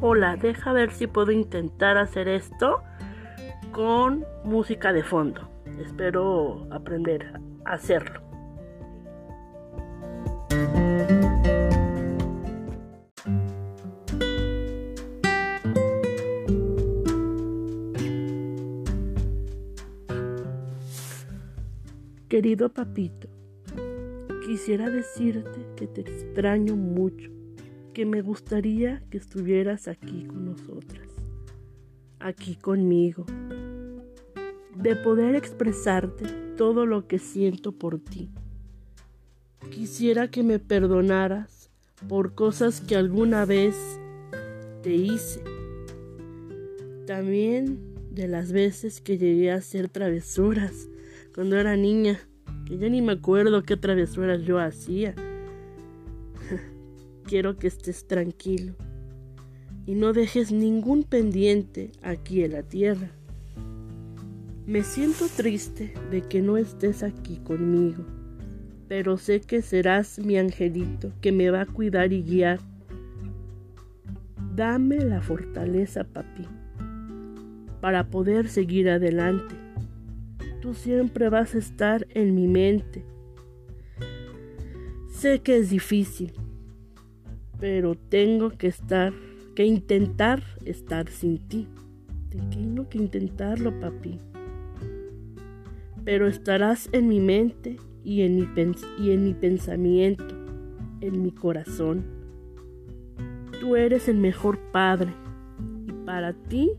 hola, deja ver si puedo intentar hacer esto con música de fondo. Espero aprender a hacerlo. Querido papito, quisiera decirte que te extraño mucho, que me gustaría que estuvieras aquí con nosotras, aquí conmigo, de poder expresarte todo lo que siento por ti. Quisiera que me perdonaras por cosas que alguna vez te hice. También de las veces que llegué a hacer travesuras cuando era niña, que ya ni me acuerdo qué travesuras yo hacía. Quiero que estés tranquilo y no dejes ningún pendiente aquí en la tierra. Me siento triste de que no estés aquí conmigo, pero sé que serás mi angelito que me va a cuidar y guiar. Dame la fortaleza, papi, para poder seguir adelante. Tú siempre vas a estar en mi mente. Sé que es difícil, pero tengo que estar, que intentar estar sin ti. Tengo que intentarlo, papi pero estarás en mi mente y en mi, y en mi pensamiento, en mi corazón. Tú eres el mejor padre y para ti,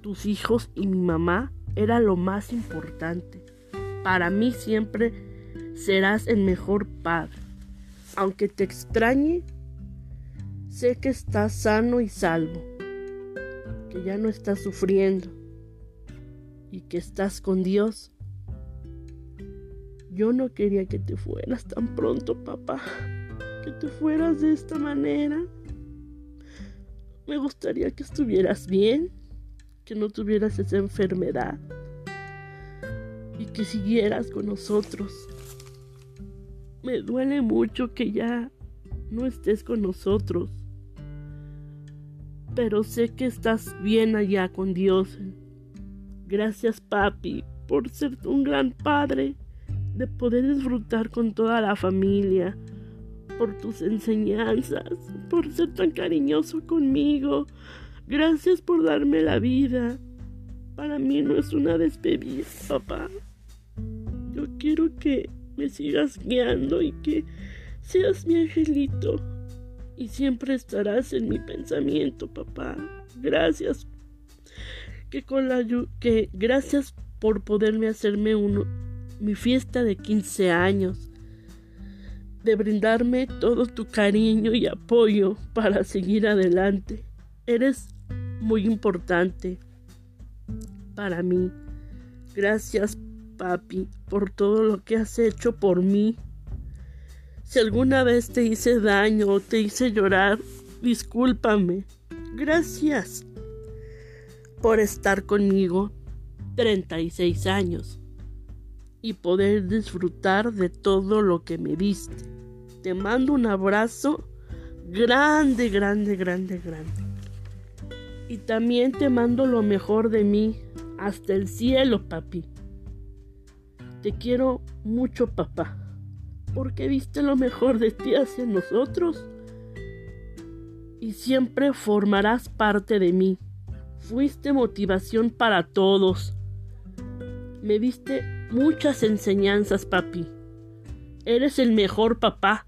tus hijos y mi mamá era lo más importante. Para mí siempre serás el mejor padre. Aunque te extrañe, sé que estás sano y salvo, que ya no estás sufriendo y que estás con Dios yo no quería que te fueras tan pronto, papá. Que te fueras de esta manera. Me gustaría que estuvieras bien, que no tuvieras esa enfermedad y que siguieras con nosotros. Me duele mucho que ya no estés con nosotros, pero sé que estás bien allá con Dios. Gracias, papi, por ser un gran padre de poder disfrutar con toda la familia, por tus enseñanzas, por ser tan cariñoso conmigo. Gracias por darme la vida. Para mí no es una despedida, papá. Yo quiero que me sigas guiando y que seas mi angelito. Y siempre estarás en mi pensamiento, papá. Gracias. Que con la que gracias por poderme hacerme uno mi fiesta de 15 años, de brindarme todo tu cariño y apoyo para seguir adelante. Eres muy importante para mí. Gracias, papi, por todo lo que has hecho por mí. Si alguna vez te hice daño o te hice llorar, discúlpame. Gracias por estar conmigo 36 años y poder disfrutar de todo lo que me diste. Te mando un abrazo grande, grande, grande, grande. Y también te mando lo mejor de mí hasta el cielo, papi. Te quiero mucho, papá, porque viste lo mejor de ti hacia nosotros. Y siempre formarás parte de mí. Fuiste motivación para todos. Me diste muchas enseñanzas, papi. Eres el mejor papá.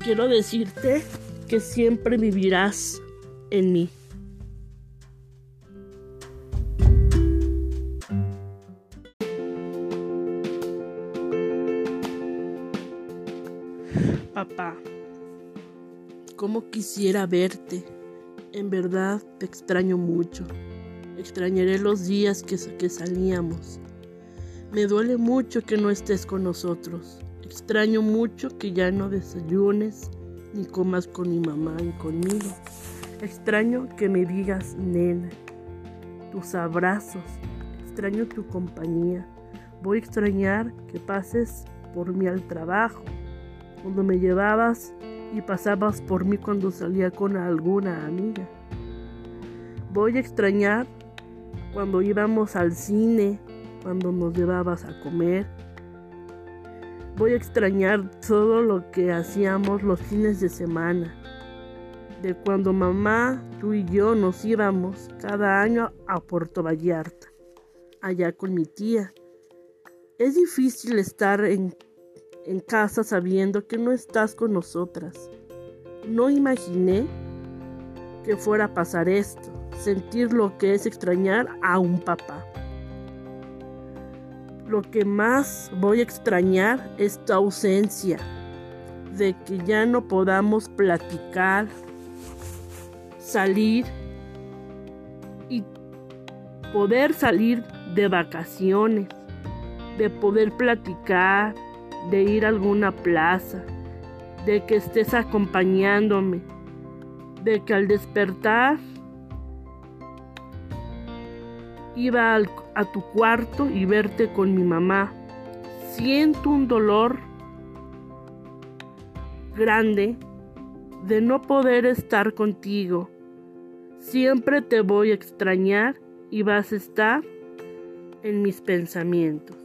Quiero decirte que siempre vivirás en mí. Papá, cómo quisiera verte. En verdad te extraño mucho. Extrañaré los días que, que salíamos. Me duele mucho que no estés con nosotros. Extraño mucho que ya no desayunes ni comas con mi mamá y conmigo. Extraño que me digas nena, tus abrazos. Extraño tu compañía. Voy a extrañar que pases por mí al trabajo. Cuando me llevabas y pasabas por mí cuando salía con alguna amiga. Voy a extrañar cuando íbamos al cine, cuando nos llevabas a comer. Voy a extrañar todo lo que hacíamos los fines de semana. De cuando mamá, tú y yo nos íbamos cada año a Puerto Vallarta, allá con mi tía. Es difícil estar en, en casa sabiendo que no estás con nosotras. No imaginé que fuera a pasar esto, sentir lo que es extrañar a un papá. Lo que más voy a extrañar es tu ausencia, de que ya no podamos platicar, salir y poder salir de vacaciones, de poder platicar, de ir a alguna plaza, de que estés acompañándome, de que al despertar iba a tu cuarto y verte con mi mamá. Siento un dolor grande de no poder estar contigo. Siempre te voy a extrañar y vas a estar en mis pensamientos.